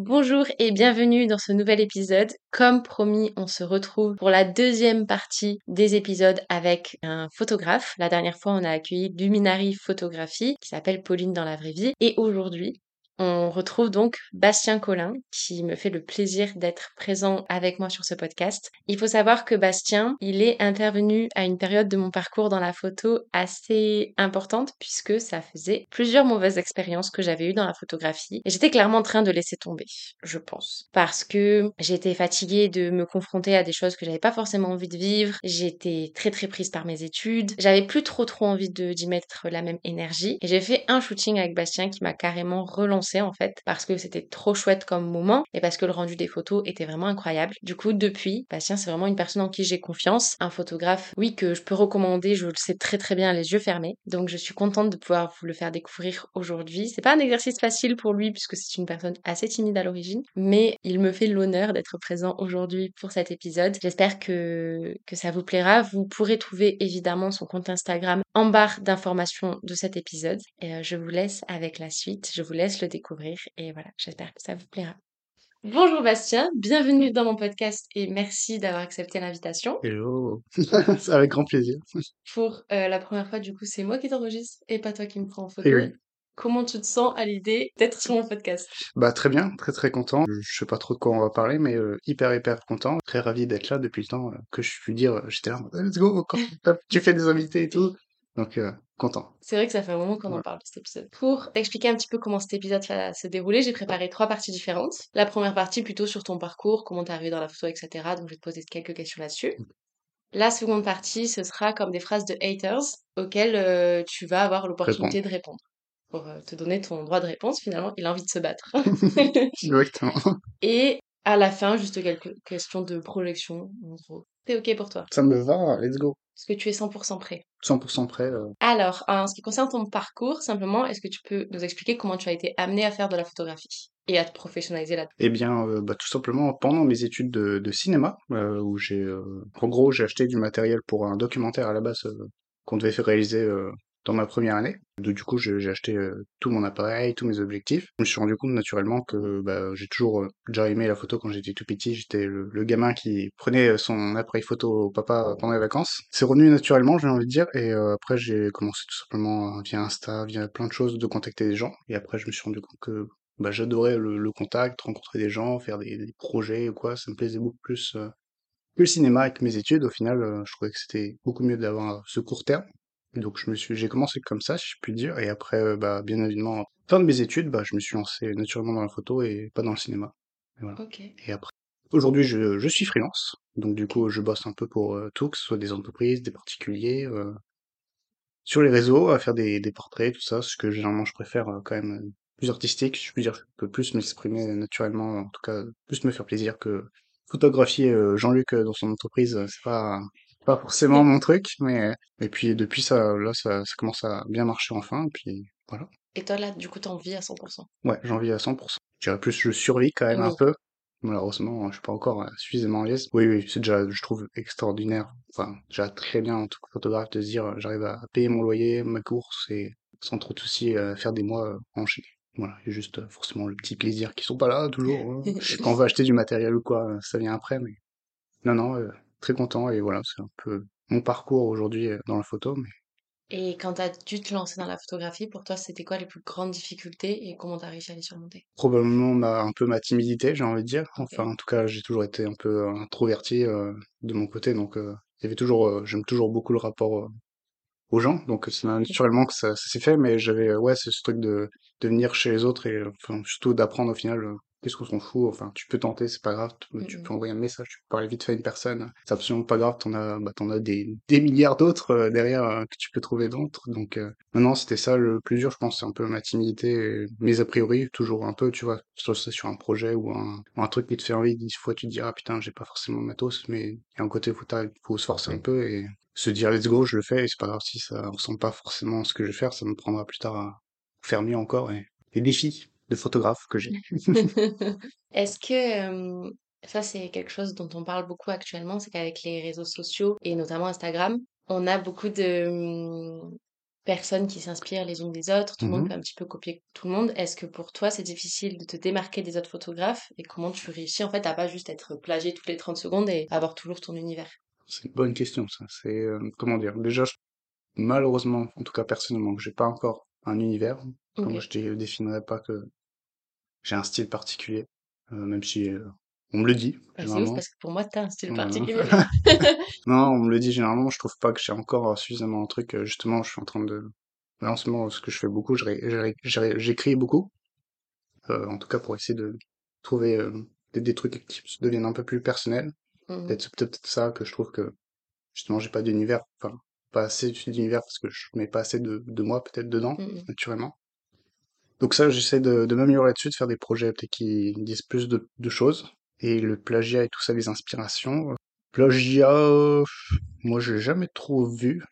Bonjour et bienvenue dans ce nouvel épisode. Comme promis, on se retrouve pour la deuxième partie des épisodes avec un photographe. La dernière fois, on a accueilli Luminary Photographie qui s'appelle Pauline dans la vraie vie. Et aujourd'hui, on retrouve donc Bastien Collin qui me fait le plaisir d'être présent avec moi sur ce podcast. Il faut savoir que Bastien, il est intervenu à une période de mon parcours dans la photo assez importante puisque ça faisait plusieurs mauvaises expériences que j'avais eues dans la photographie. Et j'étais clairement en train de laisser tomber, je pense, parce que j'étais fatiguée de me confronter à des choses que j'avais pas forcément envie de vivre, j'étais très très prise par mes études, j'avais plus trop trop envie d'y mettre la même énergie. Et j'ai fait un shooting avec Bastien qui m'a carrément relancé en fait parce que c'était trop chouette comme moment et parce que le rendu des photos était vraiment incroyable. Du coup, depuis, Bastien, c'est vraiment une personne en qui j'ai confiance, un photographe, oui, que je peux recommander, je le sais très très bien les yeux fermés. Donc je suis contente de pouvoir vous le faire découvrir aujourd'hui. C'est pas un exercice facile pour lui puisque c'est une personne assez timide à l'origine, mais il me fait l'honneur d'être présent aujourd'hui pour cet épisode. J'espère que, que ça vous plaira. Vous pourrez trouver évidemment son compte Instagram en barre d'informations de cet épisode. Et euh, je vous laisse avec la suite. Je vous laisse le découvrir. Et voilà, j'espère que ça vous plaira. Bonjour Bastien, bienvenue dans mon podcast et merci d'avoir accepté l'invitation. Hello, avec grand plaisir. Pour euh, la première fois, du coup, c'est moi qui t'enregistre et pas toi qui me prends en photo. oui. Comment tu te sens à l'idée d'être sur mon podcast? Bah très bien, très très content. Je sais pas trop de quoi on va parler, mais euh, hyper hyper content, très ravi d'être là depuis le temps euh, que je puis dire. J'étais là, let's go, quand tu fais des invités et tout. Donc, euh, content. C'est vrai que ça fait un moment qu'on en parle de cet épisode. Pour t'expliquer un petit peu comment cet épisode va se dérouler, j'ai préparé trois parties différentes. La première partie plutôt sur ton parcours, comment t'es arrivé dans la photo, etc. Donc je vais te poser quelques questions là-dessus. La seconde partie, ce sera comme des phrases de haters auxquelles euh, tu vas avoir l'opportunité de répondre. Pour euh, te donner ton droit de réponse, finalement, il a envie de se battre. Exactement. Et à la fin, juste quelques questions de projection, en gros. Ok pour toi Ça me va, let's go. Est-ce que tu es 100% prêt 100% prêt. Euh. Alors, en ce qui concerne ton parcours, simplement, est-ce que tu peux nous expliquer comment tu as été amené à faire de la photographie et à te professionnaliser là Eh bien, euh, bah, tout simplement pendant mes études de, cinéma, euh, où j'ai, en gros, j'ai acheté du matériel pour un documentaire à la base qu'on devait faire réaliser dans ma première année. Du coup, j'ai acheté euh, tout mon appareil, tous mes objectifs. Je me suis rendu compte naturellement que bah, j'ai toujours euh, déjà aimé la photo quand j'étais tout petit. J'étais le, gamin qui prenait son appareil photo au papa pendant les vacances. C'est revenu naturellement, j'ai envie de dire. Et euh, après, j'ai commencé tout simplement via Insta, via plein de choses, de contacter des gens. Et après, je me suis rendu compte que bah, j'adorais le, contact, rencontrer des gens, faire des, projets ou quoi. Ça me plaisait beaucoup plus que le cinéma avec mes études. Au final, je trouvais que c'était beaucoup mieux d'avoir ce court terme donc je me suis, j'ai commencé comme ça, si je puis dire, et après, euh, bah, bien évidemment, fin de mes études, bah, je me suis lancé naturellement dans la photo et pas dans le cinéma. Et voilà. Et après, aujourd'hui, je, je suis freelance, donc du coup, je bosse un peu pour euh, tout, que ce soit des entreprises, des particuliers, euh, sur les réseaux, à faire des, des portraits, tout ça, ce que généralement je préfère quand même plus artistique, je puis dire, je peux plus m'exprimer naturellement, en tout cas, plus me faire plaisir que photographier Jean-Luc dans son entreprise, c'est pas pas forcément mon truc, mais et puis depuis ça, là, ça, ça commence à bien marcher enfin, et puis voilà. Et toi là, du coup, t'en vis à 100% Ouais, j'en vis à 100%. Je dirais plus, je survis quand même un peu. Malheureusement, je suis pas encore suffisamment à l'aise. Oui, oui, c'est déjà, je trouve, extraordinaire. Enfin, déjà très bien en tant que photographe de se dire, j'arrive à payer mon loyer, ma course, et sans trop de soucis, faire des mois enchaînés. Voilà, il y a juste forcément le petit plaisir qui sont pas là toujours. Hein. Quand on veut acheter du matériel ou quoi, ça vient après, mais non, non, très content et voilà, c'est un peu mon parcours aujourd'hui dans la photo. Mais... Et quand tu as dû te lancer dans la photographie, pour toi, c'était quoi les plus grandes difficultés et comment tu as réussi à les surmonter? Probablement ma, un peu ma timidité, j'ai envie de dire. Enfin, en tout cas, j'ai toujours été un peu introverti euh, de mon côté, donc il y avait toujours, j'aime toujours beaucoup le rapport aux gens, donc c'est naturellement que ça, ça s'est fait, mais j'avais ouais, c'est ce truc de, de venir chez les autres et enfin, surtout d'apprendre au final qu'est-ce qu'on s'en fout Enfin, tu peux tenter, c'est pas grave. Tu, peux envoyer un message, tu peux parler vite fait à une personne. C'est absolument pas grave. T'en as, bah, t'en as des, des milliards d'autres euh, derrière euh, que tu peux trouver d'autres. Donc, euh, non, c'était ça le plus dur, je pense. C'est un peu ma timidité, mais a priori, toujours un peu, tu vois, soit c'est sur un projet ou un, un truc qui te fait envie. Dix fois, tu te dis, ah putain, j'ai pas forcément de matos, mais il y a un côté, faut, faut se forcer un peu et se dire, let's go, je le fais. Et c'est pas grave si ça ressemble pas forcément à ce que je vais faire. Ça me prendra plus tard à faire mieux encore. Et les défis de photographe que j'ai. Est-ce que ça c'est quelque chose dont on parle beaucoup actuellement, c'est qu'avec les réseaux sociaux et notamment Instagram, on a beaucoup de personnes qui s'inspirent les unes des autres, tout le monde Mmh peut un petit peu copier tout le monde. Est-ce que pour toi, c'est difficile de te démarquer des autres photographes et comment tu réussis en fait à pas juste être plagié toutes les 30 secondes et avoir toujours ton univers? C'est une bonne question ça. C'est, comment dire? Déjà, je malheureusement, en tout cas personnellement, que j'ai pas encore un univers. Enfin, moi, OK. je dé définirais pas que j'ai un style particulier, heu, même si, heu, on me le dit Bah, c'est ouf parce que pour moi, tu as un style particulier. Non, on me le dit généralement, je trouve pas que j'ai encore suffisamment un truc, justement, je suis en train de là, en ce moment, ce que je fais beaucoup, j'écris beaucoup, en tout cas pour essayer de trouver, des trucs qui deviennent un peu plus personnels. Mmh Peut-être c'est peut-être ça que je trouve que justement j'ai pas d'univers, enfin pas assez d'univers parce que je mets pas assez de de moi peut-être dedans, Mmh mh. naturellement. Donc ça, j'essaie de de m'améliorer là-dessus, de faire des projets peut-être qui disent plus de de choses et le plagiat et tout ça, les inspirations, plagiat, moi j'ai jamais trop vu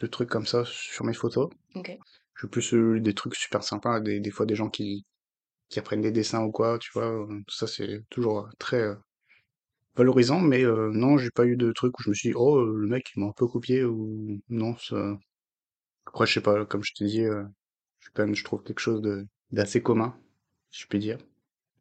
de trucs comme ça sur mes photos. OK. Je fais plus, heu, des trucs super sympas, des des fois des gens qui qui apprennent des dessins ou quoi, tu vois? Heu, ça c'est toujours, très, heu, valorisant mais heu, non, j'ai pas eu de truc où je me suis dit: «Oh, le mec il m'a un peu copié» ou non, ça après je sais pas, comme je te dis, heu, je suis quand même je trouve quelque chose d'assez commun, si je puis dire.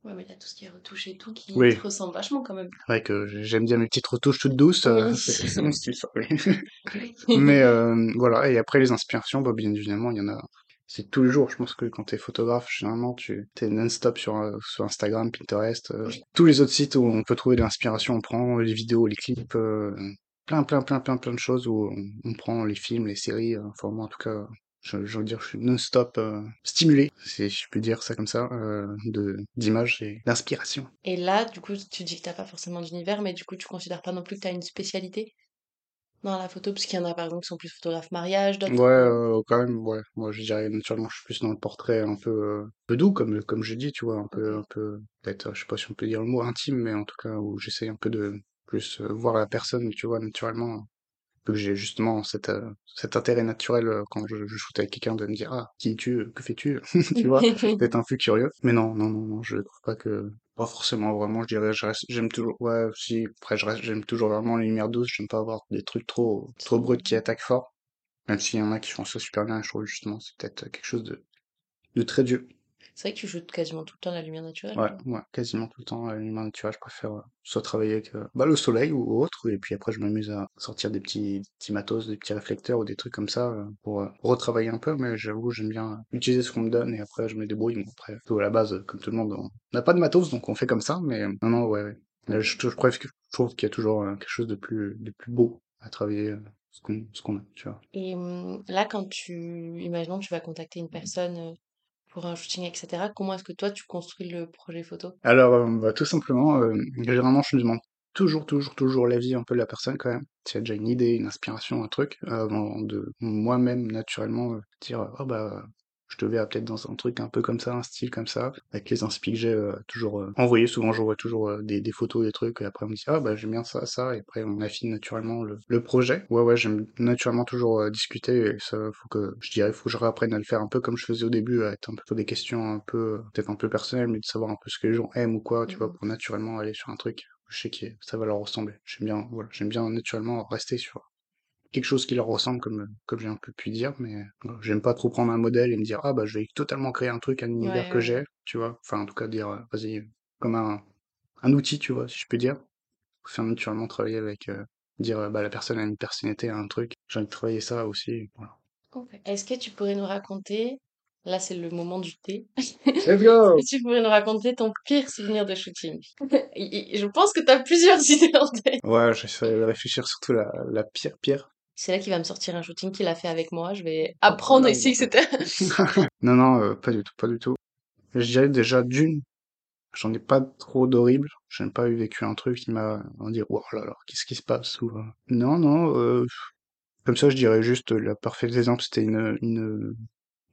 Ouais, mais il y a tout ce qui est retouche et tout qui te ressemble vachement quand même. c'est vrai que j'ai j'aime bien mes petites retouches toutes douces, Oui. c'est mon style ça, oui. Mais hem, voilà et après les inspirations, bah, bien évidemment, il y en a c'est tous les jours. Je pense que quand t'es photographe, généralement, tu t'es non-stop sur, heu, sur Instagram, Pinterest, tous les autres sites où on peut trouver de l'inspiration, on prend les vidéos, les clips, plein, plein, plein, plein, plein de choses où on on prend les films, les séries, enfin moi en tout cas, je je veux dire, je suis non-stop, heu, stimulé, si je puis dire ça comme ça, heu, de d'images et d'inspiration. Et là, du coup, tu dis que t'as pas forcément d'univers, mais du coup, tu considères pas non plus que t'as une spécialité dans la photo? Parce qu'il y en a par exemple qui sont plus photographes mariage, Ouais, d'autres. euh, heu, quand même, ouais. Moi, je dirais naturellement, je suis plus dans le portrait un peu, heu, peu doux comme comme j'ai dit, tu vois? Un peu un peu peut-être, je sais pas si on peut dire le mot intime, mais en tout cas où j'essaye un peu de plus, heu, voir la personne, tu vois? Naturellement, que j'ai justement cet, heu, cet intérêt naturel, heu, quand je je shoote avec quelqu'un de me dire: «Ah, qui es-tu? Heu, que fais-tu?» Tu vois? D'être un peu curieux. Mais non, non, non, non, je trouve pas que pas forcément vraiment, je dirais, je reste j'aime toujours ouais, si, après je reste j'aime toujours vraiment les lumières douces, j'aime pas avoir des trucs trop trop bruts qui attaquent fort. Même s'il y en a qui font ça super bien, je trouve justement c'est peut-être quelque chose de, de très Dieu. C'est vrai que tu shootes quasiment tout le temps la lumière naturelle, Ouais, ouais, quasiment tout le temps, à la lumière naturelle, je préfère euh, soit travailler avec euh, bah, le soleil ou autre, et puis après je m'amuse à sortir des petits, petits matos, des petits réflecteurs ou des trucs comme ça euh, pour retravailler un peu, mais j'avoue j'aime bien utiliser ce qu'on me donne et après je me débrouille. Bon, après, tout à la base, comme tout le monde, on n'a pas de matos, donc on fait comme ça, mais non, non, ouais, ouais. Je, je, je trouve qu'il y a toujours quelque chose de plus, de plus beau à travailler ce qu'on qu'on a, tu vois. Et hum, là, quand tu, imaginons, tu vas contacter une personne euh, pour un shooting, etc., comment est-ce que toi, tu construis le projet photo? Alors, euh, bah, tout simplement, euh, généralement, je me demande toujours, toujours, toujours l'avis un peu de la personne quand même. S'il y a déjà une idée, une inspiration, un truc, avant de moi-même, naturellement, euh, dire, oh bah, je te verrais peut-être dans un truc un peu comme ça, un style comme ça, avec les inspi que j'ai euh, toujours euh, envoyés. Souvent, j'envoie toujours euh, des, des photos, des trucs, et après, on me dit, ah bah, j'aime bien ça, ça, et après, on affine naturellement le, le projet. Ouais, ouais, j'aime naturellement toujours euh, discuter, et ça, faut que, je dirais, faut que je réapprenne à le faire un peu comme je faisais au début, à être un peu sur des questions un peu, peut-être un peu personnelles, mais de savoir un peu ce que les gens aiment ou quoi, tu vois, Mhm. pour naturellement aller sur un truc. Je sais que ça va leur ressembler. J'aime bien, voilà, j'aime bien naturellement rester sur quelque chose qui leur ressemble, comme, comme j'ai un peu pu dire, mais voilà, j'aime pas trop prendre un modèle et me dire, ah bah je vais totalement créer un truc, un univers Ouais, que ouais, j'ai, tu vois. Enfin, en tout cas, dire, euh, vas-y, euh, comme un, un outil, tu vois, si je peux dire. Faire naturellement travailler avec, euh, dire, euh, bah la personne a une personnalité, a un truc. J'ai envie de travailler ça aussi, voilà. Est-ce que tu pourrais nous raconter, là c'est le moment du thé, Let's est-ce go! que tu pourrais nous raconter ton pire souvenir de shooting? Je pense que tu as plusieurs idées en tête. Ouais, j'essaie de réfléchir surtout la, la pire, pire. C'est là qu'il va me sortir un shooting qu'il a fait avec moi. Je vais Oh apprendre là ici que c'était... Non, non, euh, pas du tout, pas du tout. Je dirais déjà d'une, j'en ai pas trop d'horribles. J'ai pas eu vécu un truc qui m'a, on dire, oh là là, qu'est-ce qui se passe ou, euh, Non, non, euh, comme ça, je dirais juste, le parfait exemple, c'était une, une,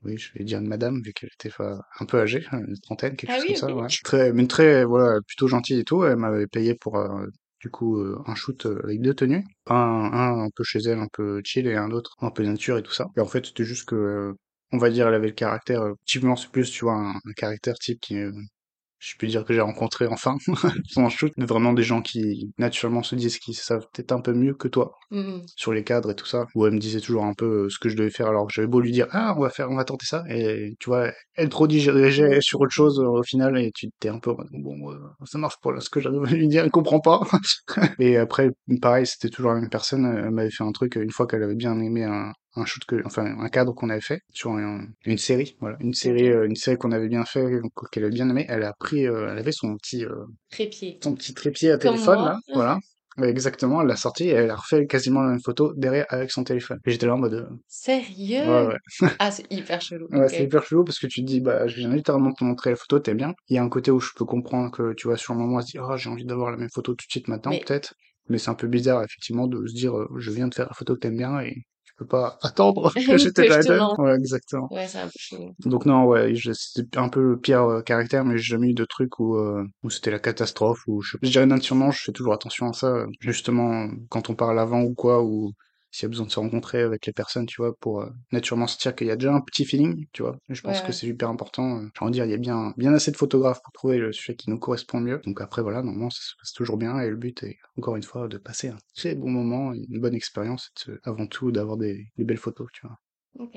oui, je vais dire une madame, vu qu'elle était un peu âgée, hein, une trentaine, quelque Ah chose oui, comme ça, ouais. Très, mais très, voilà, plutôt gentille et tout. Elle m'avait payé pour, euh, du coup, euh, un shoot euh, avec deux tenues. Un, un un peu chez elle, un peu chill, et un autre un peu nature et tout ça. Et en fait, c'était juste que, euh, on va dire, elle avait le caractère, typiquement, c'est plus, tu vois, un, un caractère type qui, je peux dire que j'ai rencontré enfin pendant le shoot, vraiment des gens qui naturellement se disent qu'ils savent peut-être un peu mieux que toi Mhm. sur les cadres et tout ça. Où elle me disait toujours un peu euh, ce que je devais faire alors que j'avais beau lui dire ah on va faire on va tenter ça et tu vois elle trop dirigeait sur autre chose euh, au final et tu t'es un peu bon euh, ça marche pas ce que j'arrive à lui dire elle comprend pas. et après pareil c'était toujours la même personne elle m'avait fait un truc une fois qu'elle avait bien aimé un un shoot que enfin un cadre qu'on avait fait sur un- une série voilà une série euh, une série qu'on avait bien fait qu'elle avait bien aimé elle a pris euh, elle avait son petit euh, Trépied. son petit trépied à Comme téléphone moi. là voilà exactement elle l'a sorti et elle a refait quasiment la même photo derrière avec son téléphone et j'étais là en mode Sérieux? Ouais ouais Ah, c'est hyper chelou. Ouais, c'est hyper chelou parce que tu te dis, bah, je viens littéralement te montrer la photo, t'es bien. Il y a un côté où je peux comprendre que, tu vois, sur le moment, se dit, oh, j'ai envie d'avoir la même photo tout de suite maintenant, Mais- peut-être. Mais c'est un peu bizarre, effectivement, de se dire, je viens de faire la photo que t'aimes bien et peux pas attendre que lance. Ouais, exactement. Ouais, c'est un peu chelou. Donc non, ouais, c'était un peu le pire euh, caractère, mais j'ai jamais eu de truc où, euh, où c'était la catastrophe, ou je, je dirais naturellement, je fais toujours attention à ça, justement, quand on parle avant ou quoi, ou s'il y a besoin de se rencontrer avec les personnes, tu vois, pour euh, naturellement se dire qu'il y a déjà un petit feeling, tu vois, je pense Ouais, que ouais. c'est hyper important. euh, J'ai envie de dire, il y a bien, bien assez de photographes pour trouver le sujet qui nous correspond mieux. Donc après, voilà, normalement, ça se passe toujours bien, et le but est, encore une fois, de passer un très bon moment, une bonne expérience, et de avant tout d'avoir des, des belles photos, tu vois. Ok.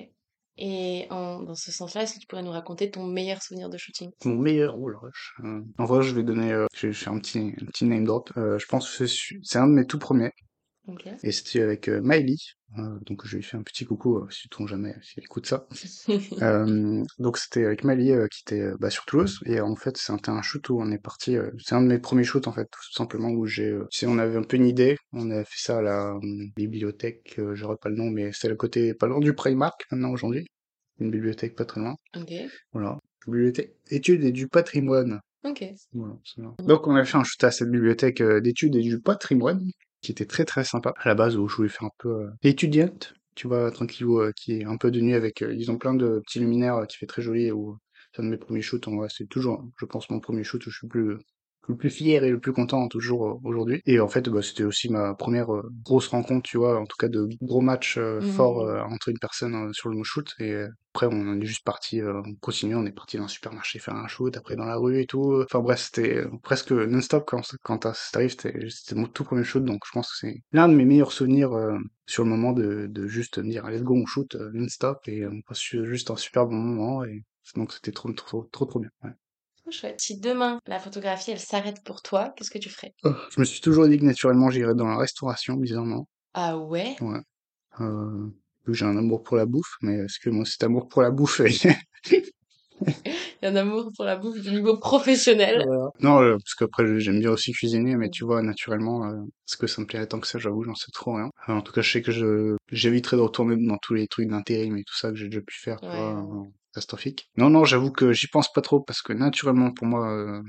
Et en- dans ce sens-là, est-ce que tu pourrais nous raconter ton meilleur souvenir de shooting? Mon meilleur, oh la vache. Euh, en vrai, je vais donner, euh, je vais faire un petit, un petit name drop. Euh, je pense que c'est un de mes tout premiers, Et c'était avec euh, Miley. Euh, donc je lui fais un petit coucou, euh, si ton jamais, s'il écoute ça. Euh, donc c'était avec euh, qui était bah, sur Toulouse et en fait c'était un shoot où on est parti c'est un de mes premiers shoots en fait tout simplement où j'ai tu sais on avait un peu une idée on a fait ça à la bibliothèque euh, j'aurais pas le nom mais c'est le côté pas loin du Primark maintenant aujourd'hui une bibliothèque pas très loin ok. voilà bibliothèque études et du patrimoine Ok. voilà, donc on a fait un shoot à cette bibliothèque d'études et du patrimoine qui était très très sympa à la base où je voulais faire un peu euh, étudiante tu vois, tranquillou, euh, qui est un peu de nuit avec, euh, ils ont plein de petits luminaires qui fait très joli, ou c'est un de mes premiers shoots, en vrai, c'est toujours, je pense, mon premier shoot où je suis plus, le plus fier et le plus content toujours euh, aujourd'hui. Et en fait, bah, c'était aussi ma première euh, grosse rencontre, tu vois, en tout cas de gros matchs euh, Mhm. forts euh, entre une personne euh, sur le shoot. Et après, on est juste parti, on continue, on est parti dans un supermarché faire un shoot, après dans la rue et tout. Enfin bref, c'était presque non-stop quand, quand ça arrive, c'était mon tout premier shoot, donc je pense que c'est l'un de mes meilleurs souvenirs euh, sur le moment de, de juste me dire, let's go, on shoot non-stop, et on passe ju- juste un super bon moment, et donc c'était trop, trop, trop, trop bien. Ouais. Trop chouette. Si demain, la photographie, elle s'arrête pour toi, qu'est-ce que tu ferais? Je me suis toujours dit que naturellement j'irais dans la restauration, bizarrement. Ah ouais? Ouais. Euh, j'ai un amour pour la bouffe, mais est-ce que moi cet amour pour la bouffe est... Il y a un amour pour la bouffe du niveau professionnel. Voilà. Non, euh, parce qu'après j'aime bien aussi cuisiner, mais tu vois, naturellement, euh, est-ce que ça me plairait tant que ça, j'avoue, j'en sais trop rien. En tout cas, je sais que je j'éviterai de retourner dans tous les trucs d'intérim et tout ça que j'ai déjà pu faire, Ouais, catastrophique. Non, non, j'avoue que j'y pense pas trop, parce que naturellement, pour moi, euh,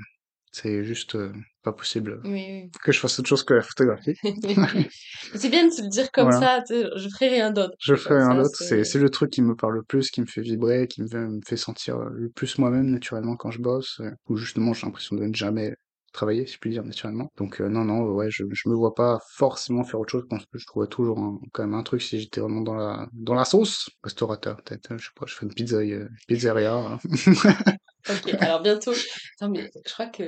c'est juste euh, pas possible Oui, que je fasse autre chose que la photographie. c'est bien de se le dire comme Voilà. ça, je ferai rien d'autre. Je ferai Comme un ça, autre, c'est le truc qui me parle le plus, qui me fait vibrer, qui me fait, me fait sentir le plus moi-même naturellement quand je bosse, euh, ou justement j'ai l'impression de ne jamais travailler, si je puis dire, naturellement. Donc euh, non, non, ouais, je, je me vois pas forcément faire autre chose, que je trouverais toujours un- quand même un truc si j'étais vraiment dans la dans la sauce. Restaurateur, peut-être, euh, je sais pas, je fais une pizza, euh, pizzeria. hein. Ok, alors bientôt. Attends, mais je crois que.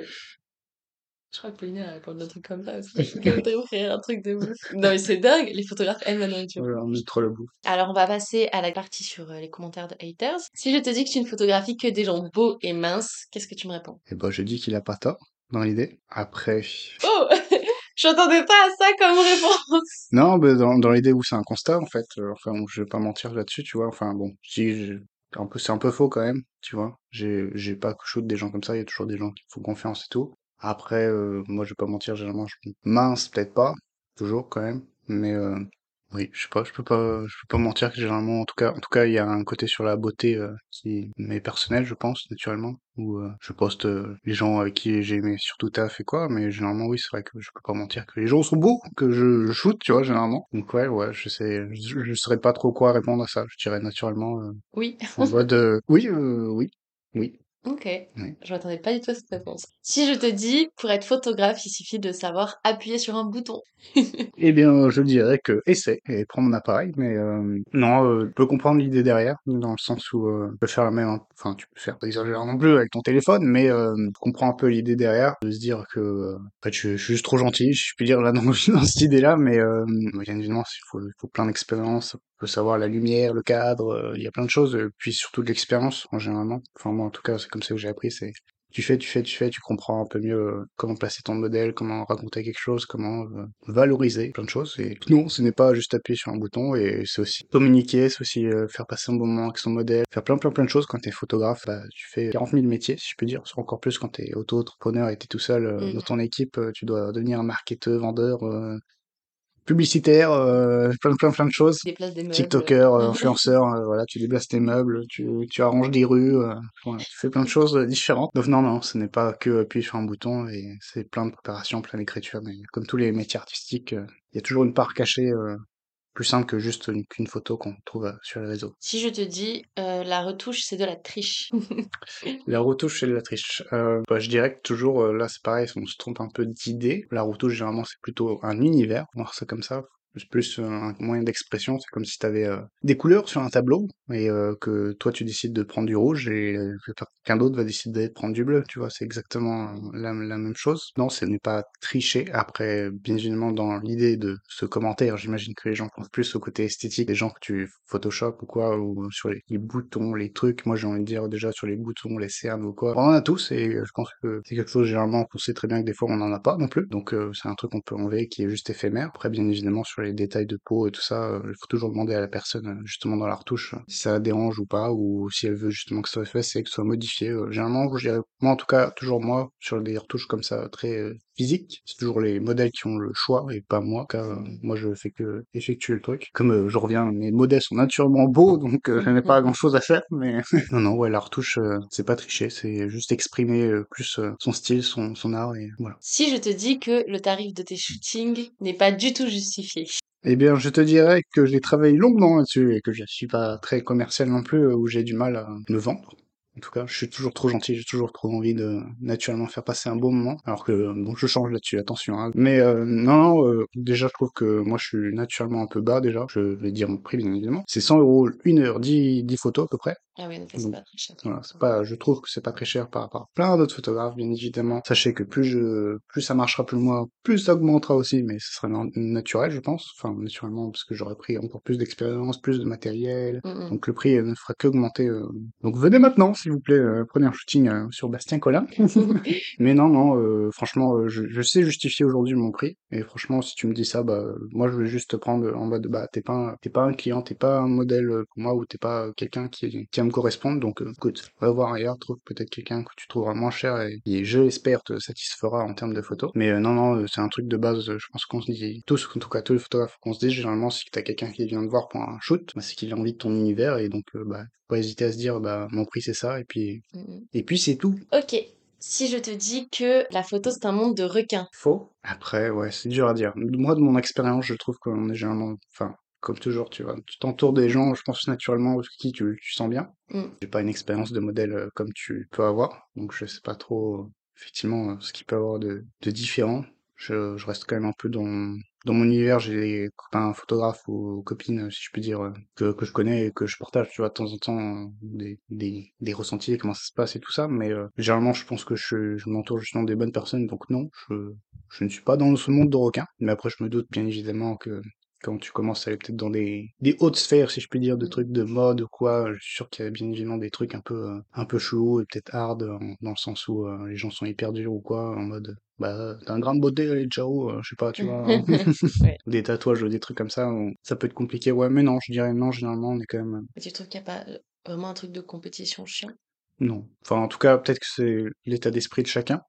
Je crois que Pauline elle raconte un truc comme ça aussi. Qu'elle voudrait ouvrir un truc de ouf. Non, mais c'est dingue, les photographes aiment la nourriture. Voilà, on trop la bouffe. Alors, on va passer à la partie sur les commentaires de haters. Si je te dis que tu ne photographies que des gens beaux et minces, qu'est-ce que tu me réponds? Et ben, je dis qu'il a pas tort, dans l'idée. Après, Oh! J'entendais pas à ça comme réponse. Non, mais dans, dans l'idée où c'est un constat, en fait, euh, enfin, je vais pas mentir là-dessus, tu vois, enfin, bon, si, un peu, c'est un peu faux quand même, tu vois, j'ai, j'ai pas que shoot des gens comme ça, il y a toujours des gens qui font confiance et tout. Après, euh, moi, je vais pas mentir, généralement, je mince, peut-être pas, toujours quand même, mais euh, oui, je sais pas, je peux pas, je peux pas mentir que généralement, en tout cas, en tout cas, il y a un côté sur la beauté euh, qui m'est personnel, je pense, naturellement, où euh, je poste euh, les gens avec qui j'ai aimé surtout taf et quoi, mais généralement, oui, c'est vrai que je peux pas mentir que les gens sont beaux, que je, je shoot, tu vois, généralement. Donc ouais, ouais, je sais, je, je saurais pas trop quoi répondre à ça, je dirais naturellement, euh, Oui. en mode, euh, oui, euh, oui, oui. Ok. Oui. Je m'attendais pas du tout à cette réponse. Si je te dis, pour être photographe, il suffit de savoir appuyer sur un bouton. Eh bien, je dirais que essaie et prends mon appareil, mais euh, non, euh, tu peux comprendre l'idée derrière, dans le sens où euh, tu peux faire la même, enfin, tu peux faire pas exagérer non plus avec ton téléphone, mais euh, tu comprends un peu l'idée derrière, de se dire que, euh, en fait, je, je suis juste trop gentil, je puis dire là dans, dans cette idée-là, mais euh, bien évidemment, il faut, il faut plein d'expérience, faut savoir la lumière, le cadre, il y a plein de choses, euh, puis surtout de l'expérience en généralement. Enfin moi, en tout cas, c'est comme ça que j'ai appris, c'est tu fais, tu fais, tu fais, tu comprends un peu mieux euh, comment placer ton modèle, comment raconter quelque chose, comment euh, valoriser plein de choses. Et non, ce n'est pas juste appuyer sur un bouton, et c'est aussi communiquer, c'est aussi euh, faire passer un bon moment avec son modèle, faire plein plein plein de choses. Quand t'es photographe, bah, tu fais 40 000 métiers, si je peux dire, encore plus quand t'es auto-entrepreneur et t'es tout seul euh, Mm. dans ton équipe, tu dois devenir un marketeur, vendeur, publicitaire, euh, plein plein plein de choses. Des places des meubles. TikToker, euh, influenceur, euh, voilà, tu déplaces tes meubles, tu, tu arranges des rues, euh, voilà, tu fais plein de choses différentes. Donc non, non, ce n'est pas que appuyer sur un bouton et c'est plein de préparation, plein d'écriture, mais comme tous les métiers artistiques, il y a toujours une part cachée euh, plus simple que juste une- qu'une photo qu'on trouve euh, sur les réseaux. Si je te dis, euh, la retouche, c'est de la triche. La retouche, c'est de la triche. Euh, bah, je dirais que toujours, euh, là, c'est pareil, on se trompe un peu d'idée. La retouche, généralement, c'est plutôt un univers, on va voir ça comme ça. Plus euh, un moyen d'expression, c'est comme si tu avais des couleurs sur un tableau et euh, que toi tu décides de prendre du rouge et euh, que quelqu'un d'autre va décider de prendre du bleu, tu vois, c'est exactement euh, la, même chose. Non, ce n'est pas tricher. Après, bien évidemment, dans l'idée de ce commentaire, j'imagine que les gens pensent plus au côté esthétique des gens que tu Photoshop ou quoi, ou sur les, boutons, les trucs. Moi, j'ai envie de dire déjà sur les boutons, les cernes ou quoi. On en a tous et euh, je pense que c'est quelque chose généralement qu'on sait très bien que des fois on n'en a pas non plus. Donc euh, c'est un truc qu'on peut enlever qui est juste éphémère. Après, bien évidemment, sur les détails de peau et tout ça, euh, il faut toujours demander à la personne, euh, justement dans la retouche, euh, si ça dérange ou pas, ou si elle veut justement que ça soit fait, c'est que ce soit modifié. Généralement, je dirais, moi en tout cas, toujours moi, sur des retouches comme ça, très physiques, c'est toujours les modèles qui ont le choix et pas moi, car euh, moi je fais que effectuer le truc. Comme euh, je reviens, mes modèles sont naturellement beaux, donc euh, je n'ai pas grand chose à faire, mais non, non, ouais, la retouche, euh, c'est pas tricher, c'est juste exprimer euh, plus euh, son style, son, son art, et voilà. Si je te dis que le tarif de tes shootings n'est pas du tout justifié. Eh bien, je te dirais que j'ai travaillé longuement là-dessus et que je suis pas très commercial non plus, où j'ai du mal à me vendre. En tout cas, je suis toujours trop gentil, j'ai toujours trop envie de naturellement faire passer un bon moment. Alors que, bon, je change là-dessus, attention. Hein. Mais euh, non, non euh, déjà, je trouve que moi, je suis naturellement un peu bas déjà. Je vais dire mon prix, bien évidemment. C'est 100 euros, une heure, 10, 10 photos à peu près. Ah oui, donc c'est pas très cher. Voilà, c'est pas, je trouve que c'est pas très cher par rapport à plein d'autres photographes, bien évidemment. Sachez que plus je, plus ça marchera plus moi, plus ça augmentera aussi, mais ce serait na- naturel, je pense. Enfin, naturellement, parce que j'aurais pris encore plus d'expérience, plus de matériel. Mm, mm. Donc le prix ne fera qu'augmenter. euh. Donc venez maintenant, s'il vous plaît, euh, prenez un shooting euh, sur Bastien Collin. Mais non, non, euh, franchement, je, je sais justifier aujourd'hui mon prix. Et franchement, si tu me dis ça, bah, moi, je vais juste te prendre en mode, bah, t'es pas, un- t'es pas un client, t'es pas un modèle pour moi, ou t'es pas quelqu'un qui, qui va me correspondre. Donc, écoute, va voir ailleurs, trouve peut-être quelqu'un que tu trouveras moins cher et qui, je l'espère, te satisfera en termes de photos. Mais non, non, c'est un truc de base, je pense qu'on se dit, tous, en tout cas, tous les photographes qu'on se dit, généralement, si t'as quelqu'un qui vient te voir pour un shoot, bah, c'est qu'il a envie de ton univers, et donc, bah, pas hésiter à se dire, bah, mon prix c'est ça, et puis, et puis c'est tout. Ok. Si je te dis que la photo c'est un monde de requins. Faux. Après, ouais, c'est dur à dire. Moi, de mon expérience, je trouve qu'on est généralement, enfin, comme toujours, tu vois, tu t'entoures des gens, je pense naturellement, avec qui tu, tu sens bien. Mm. J'ai pas une expérience de modèle euh, comme tu peux avoir, donc je sais pas trop, effectivement, euh, ce qu'il peut y avoir de, de différent. Je, je reste quand même un peu dans, dans mon univers, j'ai des copains photographes ou copines, si je peux dire, euh, que, que je connais et que je partage, tu vois, de temps en temps, euh, des, des, des ressentis, comment ça se passe et tout ça, mais euh, généralement, je pense que je, je m'entoure justement des bonnes personnes, donc non, je, je ne suis pas dans ce monde de requins, mais après, je me doute bien évidemment que quand tu commences à aller peut-être dans des, des hautes sphères, si je puis dire, de trucs de mode ou quoi, je suis sûr qu'il y a bien évidemment des trucs un peu, euh, un peu chelous et peut-être hard, en- dans le sens où euh, les gens sont hyper durs ou quoi, en mode, bah, t'as un grain de beauté, allez, ciao, euh, je sais pas, tu vois. Ouais. Des tatouages ou des trucs comme ça, ça peut être compliqué. Ouais, mais non, je dirais non, généralement, on est quand même, euh, tu trouves qu'il n'y a pas euh, vraiment un truc de compétition chiant? Non. Enfin, en tout cas, peut-être que c'est l'état d'esprit de chacun.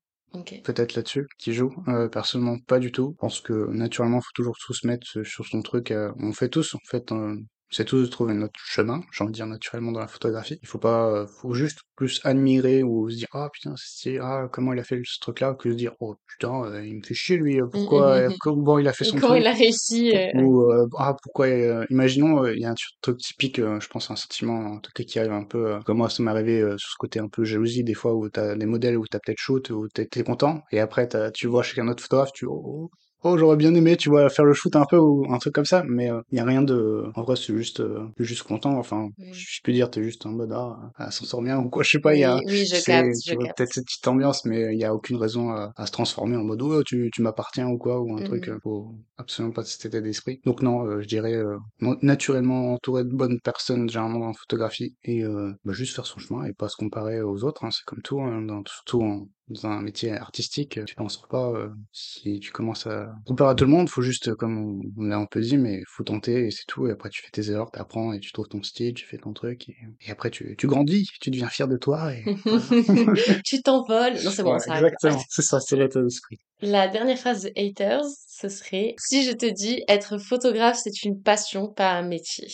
Peut-être là-dessus qui joue. Euh, personnellement, pas du tout. Je pense que naturellement, faut toujours tous se mettre sur son truc. euh, on fait tous en fait euh, c'est tous de trouver notre chemin, j'ai envie de dire naturellement dans la photographie. Il faut pas, euh, faut juste plus admirer ou se dire ah putain c'est ah comment il a fait ce truc-là que se dire oh putain euh, il me fait chier lui, euh, pourquoi, mmh, euh, mmh, mmh. comment il a fait son comment truc? il a réussi euh. Ou euh, ah pourquoi euh, imaginons il y a un truc typique je pense un sentiment en tout cas qui arrive un peu comme moi ça m'est arrivé euh, sur ce côté un peu jalousie des fois où t'as des modèles où t'as peut-être shoot où t'es t'es content et après t'as- tu vois chez un autre photographe tu oh, oh, j'aurais bien aimé tu vois faire le shoot un peu ou un truc comme ça mais il y a rien de en vrai c'est juste euh, juste content enfin je peux dire t'es juste en mode ah elle s'en sort bien ou quoi je sais pas il y a Oui, oui, je capte, peut-être cette petite ambiance mais il y a aucune raison à, à se transformer en mode oh tu tu m'appartiens ou quoi ou un truc Mhm. euh, faut absolument pas cet état d'esprit. Donc non euh, je dirais euh, naturellement entouré de bonnes personnes généralement la photographie et euh, bah, juste faire son chemin et pas se comparer aux autres hein, c'est comme tout hein, dans, surtout en, dans un métier artistique tu t'en sors pas euh, si tu commences à comparer à tout le monde faut juste comme on, l'a un peu dit mais faut tenter et c'est tout. Et après tu fais tes erreurs t'apprends et tu trouves ton style tu fais ton truc et, et après tu, tu grandis tu deviens fier de toi et tu t'envoles. Non, c'est bon, Voilà, ça exactement. C'est ça c'est l'état d'esprit La dernière phrase de Haters, ce serait si je te dis être photographe, c'est une passion, pas un métier.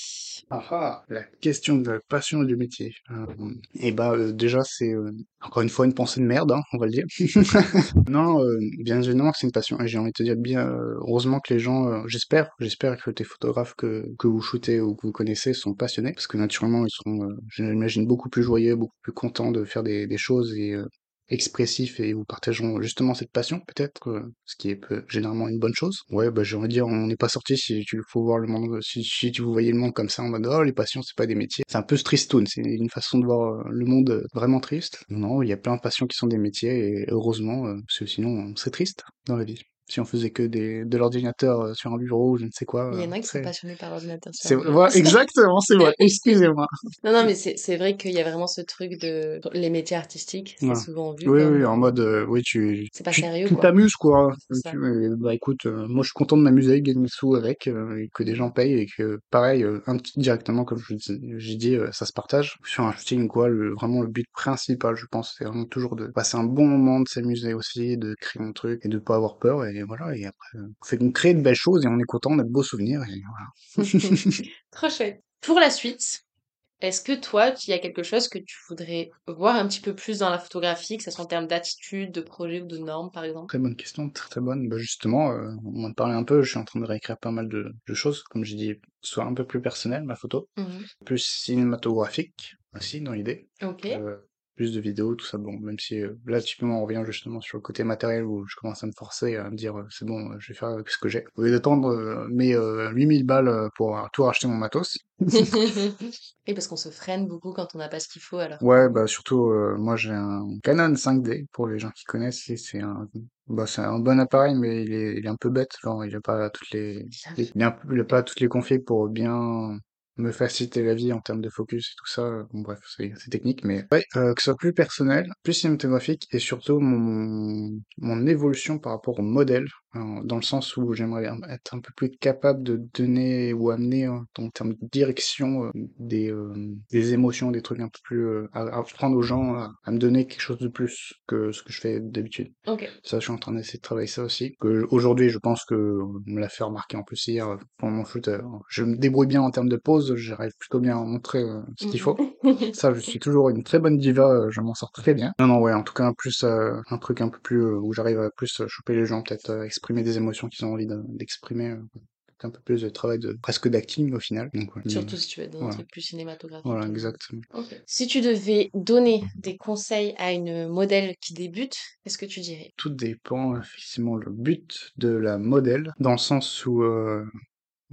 Ah ah, la question de la passion et du métier. Euh, et bah euh, déjà c'est euh, encore une fois une pensée de merde, hein, on va le dire. non, euh, bien évidemment que c'est une passion. Et j'ai envie de te dire bien heureusement que les gens, j'espère, j'espère que tes photographes que vous shootez ou que vous connaissez sont passionnés, parce que naturellement ils seront, euh, j'imagine beaucoup plus joyeux, beaucoup plus contents de faire des, choses et expressifs et vous partageront justement cette passion peut-être euh, ce qui est généralement une bonne chose. Ouais bah j'ai envie dire on n'est pas sorti si tu faut voir le monde si, si tu voyez le monde comme ça en mode oh les passions c'est pas des métiers. C'est un peu tristoun c'est une façon de voir euh, le monde euh, vraiment triste. Non il y a plein de passions qui sont des métiers et heureusement parce que sinon c'est triste dans la vie si on faisait que des de l'ordinateur euh, sur un bureau ou je ne sais quoi Il y euh, en a qui sont passionnés par l'ordinateur. c'est exactement c'est vrai excusez-moi Non, non, mais c'est vrai qu'il y a vraiment ce truc de les métiers artistiques, c'est Ouais. souvent vu Oui, comme oui, en mode, euh, oui, tu, c'est pas tu, sérieux, tu quoi. t'amuses, quoi. Tu- euh, bah écoute, euh, moi je suis content de m'amuser, gagner des sous avec, et que des gens payent, et que, pareil, un petit directement, comme j'ai dit, ça se partage. Sur un shooting, quoi, le, vraiment le but principal, je pense, c'est vraiment toujours de passer un bon moment, de s'amuser aussi, de créer un truc, et de pas avoir peur, et voilà, et après, euh, on fait on crée de belles choses, et on est content, on a de beaux souvenirs, et voilà. Trop chouette. Pour la suite, est-ce que toi, il y a quelque chose que tu voudrais voir un petit peu plus dans la photographie, que ce soit en termes d'attitude, de projet ou de normes, par exemple? Très bonne question, très très bonne. Bah justement, euh, on en parlait un peu, je suis en train de réécrire pas mal de, de choses, comme j'ai dit, soit un peu plus personnel, ma photo, Mhm. plus cinématographique aussi dans l'idée, Ok. euh, plus de vidéos, tout ça. Bon, même si euh, là typiquement on revient justement sur le côté matériel où je commence à me forcer à me dire euh, c'est bon, euh, je vais faire avec ce que j'ai. Au lieu d'attendre euh, mes euh, 8000 balles pour tout racheter mon matos. Oui, parce qu'on se freine beaucoup quand on n'a pas ce qu'il faut, alors. Ouais, bah surtout moi j'ai un Canon 5D pour les gens qui connaissent, et c'est un bah c'est un bon appareil mais il est il est un peu bête, genre il a pas toutes les, les- il a, il a pas toutes les configs pour bien me faciliter la vie en termes de focus et tout ça. Bon bref, c'est technique mais euh, que ce soit plus personnel, plus cinématographique et surtout mon mon évolution par rapport au modèle euh, dans le sens où j'aimerais être un peu plus capable de donner ou amener hein, en termes de direction euh, des, euh, des émotions, des trucs un peu plus euh, à, à apprendre aux gens à, à me donner quelque chose de plus que ce que je fais d'habitude. Ok. Ça, je suis en train d'essayer de travailler ça aussi. Que aujourd'hui, je pense que on me l'a fait remarquer en plus hier euh, pendant mon shoot. euh, je me débrouille bien en termes de pose, j'arrive plutôt bien à montrer euh, ce qu'il faut. Ça, je suis toujours une très bonne diva, euh, je m'en sors très bien. Non, non, ouais, en tout cas, plus euh, un truc un peu plus euh, où j'arrive à plus euh, choper les gens, peut-être euh, exprimer des émotions qu'ils ont envie de- d'exprimer. euh, un peu plus de travail de presque d'acting au final. Donc, ouais. Surtout si tu veux être dans un truc plus cinématographique. Voilà, comme- exactement. Si tu devais donner des conseils à une modèle qui débute, qu'est-ce que tu dirais? Tout dépend effectivement le but de la modèle, dans le sens où euh,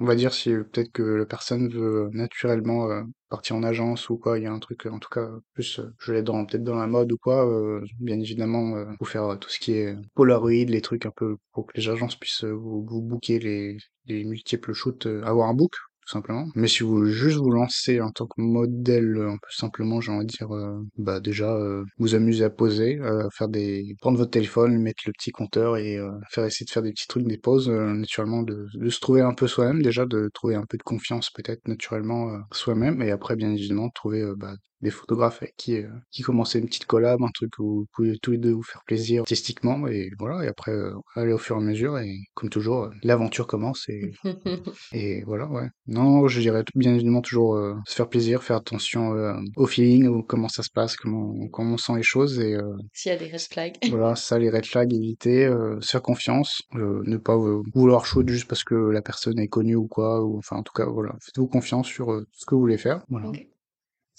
on va dire si euh, peut-être que la personne veut naturellement euh, partir en agence ou quoi, il y a un truc euh, en tout cas plus euh, je l'ai dans peut-être dans la mode ou quoi, euh, bien évidemment euh, faut faire euh, tout ce qui est Polaroid, les trucs un peu pour que les agences puissent euh, vous, vous booker les, les multiples shoots, euh, avoir un book simplement. Mais si vous voulez juste vous lancer en tant que modèle, euh, un peu simplement, j'ai envie de dire, euh, bah déjà euh, vous amuser à poser, euh, faire des, prendre votre téléphone, mettre le petit compteur et euh, faire essayer de faire des petits trucs, des pauses, euh, naturellement, de, de se trouver un peu soi-même déjà, de trouver un peu de confiance peut-être naturellement euh, soi-même, et après bien évidemment de trouver euh, bah, des photographes avec qui, euh, qui commençaient une petite collab, un truc où vous pouvez tous les deux vous faire plaisir artistiquement, et voilà, et après, euh, aller au fur et à mesure, et comme toujours, euh, l'aventure commence, et, et voilà, ouais. Non, je dirais bien évidemment toujours se faire plaisir, faire attention au feeling, ou comment ça se passe, comment, comment on sent les choses, et S'il y a des red flags. voilà, ça, les red flags, éviter, se faire confiance, ne pas vouloir shoot juste parce que la personne est connue ou quoi, ou enfin, en tout cas, voilà, faites-vous confiance sur ce que vous voulez faire, voilà.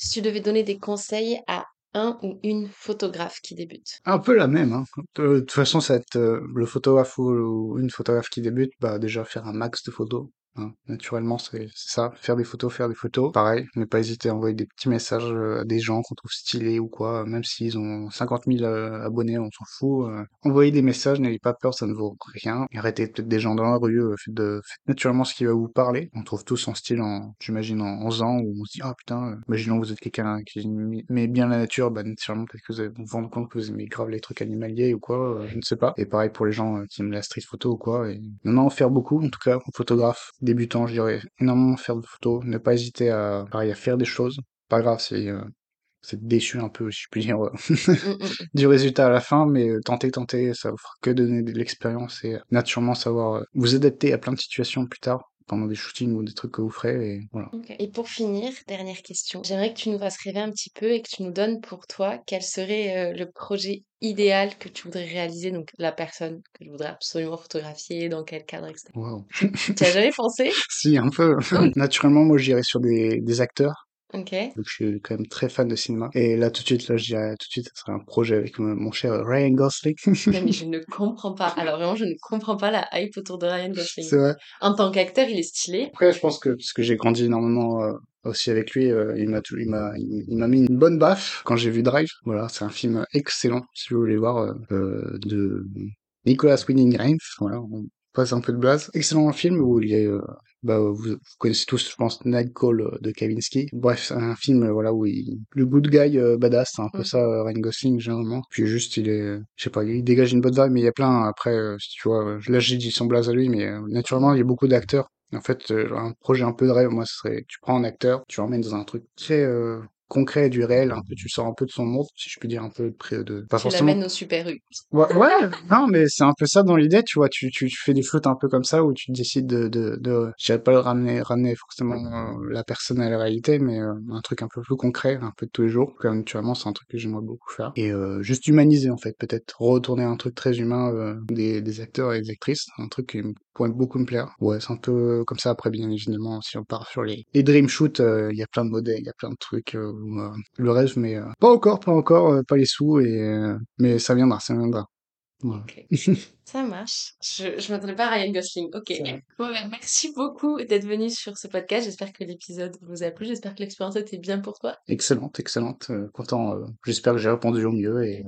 Si tu devais donner des conseils à un ou une photographe qui débute? Un peu la même, hein. De de toute façon, euh, le photographe ou une photographe qui débute, bah déjà faire un max de photos. Hein. Naturellement, c'est ça, faire des photos, faire des photos. Pareil, ne pas hésiter à envoyer des petits messages euh, à des gens qu'on trouve stylés ou quoi, même s'ils ont 50 000 euh, abonnés, on s'en fout. euh. Envoyez des messages, n'ayez pas peur, ça ne vaut rien. Arrêtez peut-être des gens dans la rue, euh, faites, de, faites naturellement ce qui va vous parler. On trouve tous son style, en, j'imagine, en 11 ans, où on se dit, ah putain, euh, imaginons vous êtes quelqu'un qui aimait bien la nature, bah naturellement peut-être que vous allez vous rendre compte que vous aimez grave les trucs animaliers ou quoi, euh, je ne sais pas. Et pareil pour les gens euh, qui aiment la street photo ou quoi. Et... Non, non, faire beaucoup, en tout cas, photographe débutant, je dirais énormément faire de photos, ne pas hésiter à, pareil, à faire des choses. Pas grave, c'est... euh, c'est déçu un peu, si je puis dire, euh, Mm, mm. du résultat à la fin, mais euh, tentez, tentez, ça vous fera que donner de l'expérience et euh, naturellement savoir vous adapter à plein de situations plus tard pendant des shootings ou des trucs que vous ferez et voilà. Et pour finir, dernière question. J'aimerais que tu nous fasses rêver un petit peu et que tu nous donnes pour toi quel serait euh, le projet idéal que tu voudrais réaliser, donc la personne que tu voudrais absolument photographier, dans quel cadre, etc. Waouh. Tu as jamais pensé? Si, un peu. Naturellement, moi, j'irais sur des, des acteurs. Ok. Donc, je suis quand même très fan de cinéma. Et là, tout de suite, là, je dirais tout de suite, ça serait un projet avec mon, cher Ryan Gosling. Non, mais je ne comprends pas. Alors vraiment, je ne comprends pas la hype autour de Ryan Gosling. C'est vrai. En tant qu'acteur, il est stylé. Après, je pense que parce que j'ai grandi énormément euh, aussi avec lui, euh, il m'a tout- il m'a il m'a mis une bonne baffe quand j'ai vu Drive. Voilà, c'est un film excellent si vous voulez voir euh, euh, de Nicolas Winding Refn. Voilà, on passe un peu de blase. Excellent film où il est euh, bah vous, vous connaissez tous je pense Night Call de Kavinsky. Bref, c'est un film voilà où il le good guy euh, badass, c'est un peu Mm. ça euh, Ryan Gosling généralement. Puis juste il est je sais pas, il dégage une bonne vibe mais il y a plein après euh, si tu vois, là j'ai dit son blaze à lui mais euh, naturellement il y a beaucoup d'acteurs en fait, un projet un peu de rêve, moi, ce serait, tu prends un acteur, tu l'emmènes dans un truc très concret du réel, un peu, tu sors un peu de son monde, si je puis dire, un peu de, près de pas Tu forcément. l'amènes au Super U. Ouais, ouais, non, mais c'est un peu ça dans l'idée, tu vois, tu, tu, tu fais des shoots un peu comme ça, où tu décides de, de, de je dirais pas le ramener, ramener forcément euh, la personne à la réalité, mais euh, un truc un peu plus concret, un peu de tous les jours. Comme naturellement, c'est un truc que j'aimerais beaucoup faire. Et euh, juste humaniser, en fait, peut-être retourner un truc très humain euh, des, des acteurs et des actrices, un truc qui me- pourrait beaucoup me plaire. Ouais, c'est un peu comme ça, après, bien évidemment, si on part sur les, les dream shoots, euh, il y a plein de modèles, il y a plein de trucs, euh, où, euh, le rêve, mais pas encore, pas encore, pas les sous, et mais ça viendra, ça viendra. Voilà. Ça marche. Je, je m'attendais pas à Ryan Gosling. Ok. Bon, ben, merci beaucoup d'être venu sur ce podcast. J'espère que l'épisode vous a plu. J'espère que l'expérience était bien pour toi. Excellente, excellente. content. J'espère que j'ai répondu au mieux et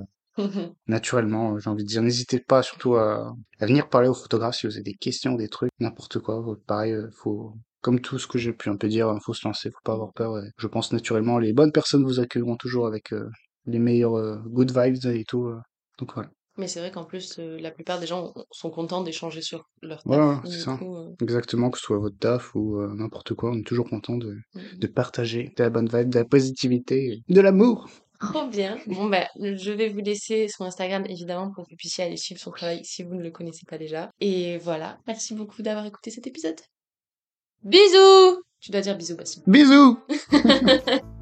naturellement, euh, j'ai envie de dire, n'hésitez pas surtout à, à venir parler aux photographes si vous avez des questions, des trucs, n'importe quoi. Pareil, euh, faut, comme tout ce que j'ai pu un peu dire, hein, faut se lancer, faut pas avoir peur. et je pense naturellement, les bonnes personnes vous accueilleront toujours avec euh, les meilleurs euh, good vibes et tout. euh, donc voilà. Mais c'est vrai qu'en plus, la plupart des gens sont contents d'échanger sur leur taf. Voilà, c'est ça. coup, Exactement, que ce soit votre taf ou n'importe quoi, on est toujours content de, mm. de partager de la bonne vibe, de la positivité, de l'amour. Trop bien. Bon, ben, je vais vous laisser son Instagram, évidemment, pour que vous puissiez aller suivre son travail si vous ne le connaissez pas déjà. Et voilà. Merci beaucoup d'avoir écouté cet épisode. Bisous! Tu dois dire bisous, Bastien. Bisous